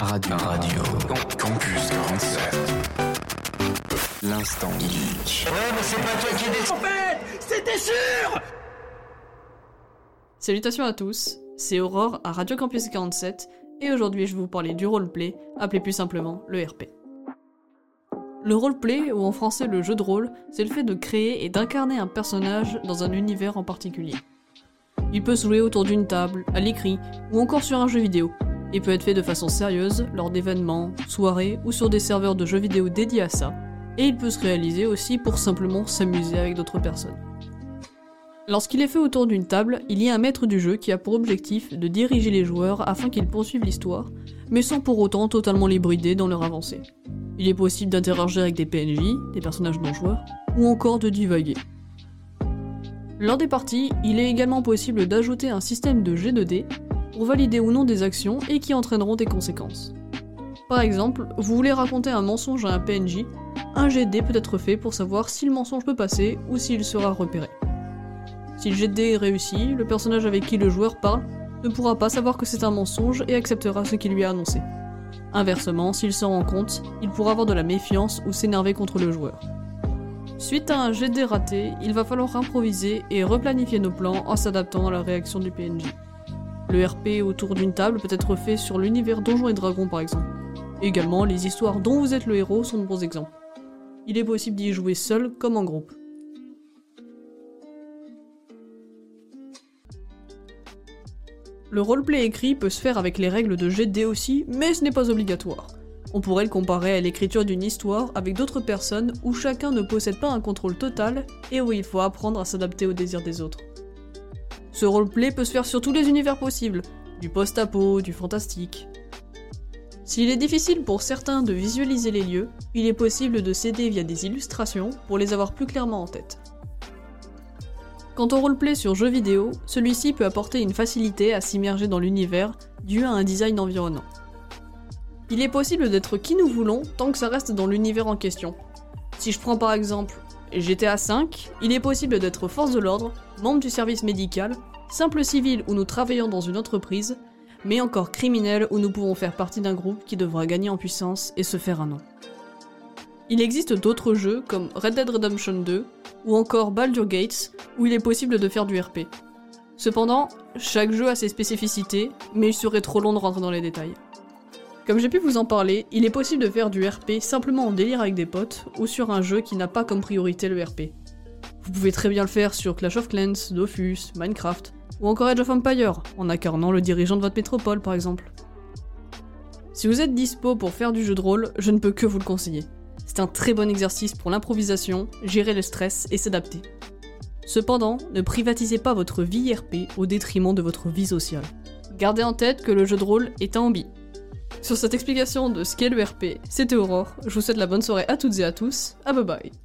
Radio. Radio. Campus 47. L'instant geek. Ouais, mais c'est pas toi qui décide. En fait, c'était sûr Salutations à tous, c'est Aurore à Radio Campus 47 et aujourd'hui je vais vous parler du roleplay, appelé plus simplement le RP. Le roleplay, ou en français le jeu de rôle, c'est le fait de créer et d'incarner un personnage dans un univers en particulier. Il peut se jouer autour d'une table, à l'écrit, ou encore sur un jeu vidéo. Il peut être fait de façon sérieuse, lors d'événements, soirées ou sur des serveurs de jeux vidéo dédiés à ça, et il peut se réaliser aussi pour simplement s'amuser avec d'autres personnes. Lorsqu'il est fait autour d'une table, il y a un maître du jeu qui a pour objectif de diriger les joueurs afin qu'ils poursuivent l'histoire, mais sans pour autant totalement les brider dans leur avancée. Il est possible d'interagir avec des PNJ, des personnages non joueurs, ou encore de divaguer. Lors des parties, il est également possible d'ajouter un système de G2D pour valider ou non des actions et qui entraîneront des conséquences. Par exemple, vous voulez raconter un mensonge à un PNJ, un GD peut être fait pour savoir si le mensonge peut passer ou s'il sera repéré. Si le GD est réussi, le personnage avec qui le joueur parle ne pourra pas savoir que c'est un mensonge et acceptera ce qu'il lui a annoncé. Inversement, s'il s'en rend compte, il pourra avoir de la méfiance ou s'énerver contre le joueur. Suite à un GD raté, il va falloir improviser et replanifier nos plans en s'adaptant à la réaction du PNJ. Le RP autour d'une table peut être fait sur l'univers Donjons et Dragons par exemple. Également, les histoires dont vous êtes le héros sont de bons exemples. Il est possible d'y jouer seul comme en groupe. Le roleplay écrit peut se faire avec les règles de GD aussi, mais ce n'est pas obligatoire. On pourrait le comparer à l'écriture d'une histoire avec d'autres personnes où chacun ne possède pas un contrôle total et où il faut apprendre à s'adapter aux désirs des autres. Ce roleplay peut se faire sur tous les univers possibles, du post-apo, du fantastique. S'il est difficile pour certains de visualiser les lieux, il est possible de s'aider via des illustrations pour les avoir plus clairement en tête. Quant au roleplay sur jeux vidéo, celui-ci peut apporter une facilité à s'immerger dans l'univers dû à un design environnant. Il est possible d'être qui nous voulons tant que ça reste dans l'univers en question. Si je prends par exemple GTA V, il est possible d'être force de l'ordre, membre du service médical, simple civil où nous travaillons dans une entreprise, mais encore criminel où nous pouvons faire partie d'un groupe qui devra gagner en puissance et se faire un nom. Il existe d'autres jeux comme Red Dead Redemption 2 ou encore Baldur Gates où il est possible de faire du RP. Cependant, chaque jeu a ses spécificités, mais il serait trop long de rentrer dans les détails. Comme j'ai pu vous en parler, il est possible de faire du RP simplement en délire avec des potes ou sur un jeu qui n'a pas comme priorité le RP. Vous pouvez très bien le faire sur Clash of Clans, Dofus, Minecraft ou encore Age of Empire en incarnant le dirigeant de votre métropole par exemple. Si vous êtes dispo pour faire du jeu de rôle, je ne peux que vous le conseiller. C'est un très bon exercice pour l'improvisation, gérer le stress et s'adapter. Cependant, ne privatisez pas votre vie RP au détriment de votre vie sociale. Gardez en tête que le jeu de rôle est un hobby. Sur cette explication de ce qu'est le RP, c'était Aurore, je vous souhaite la bonne soirée à toutes et à tous, à bye bye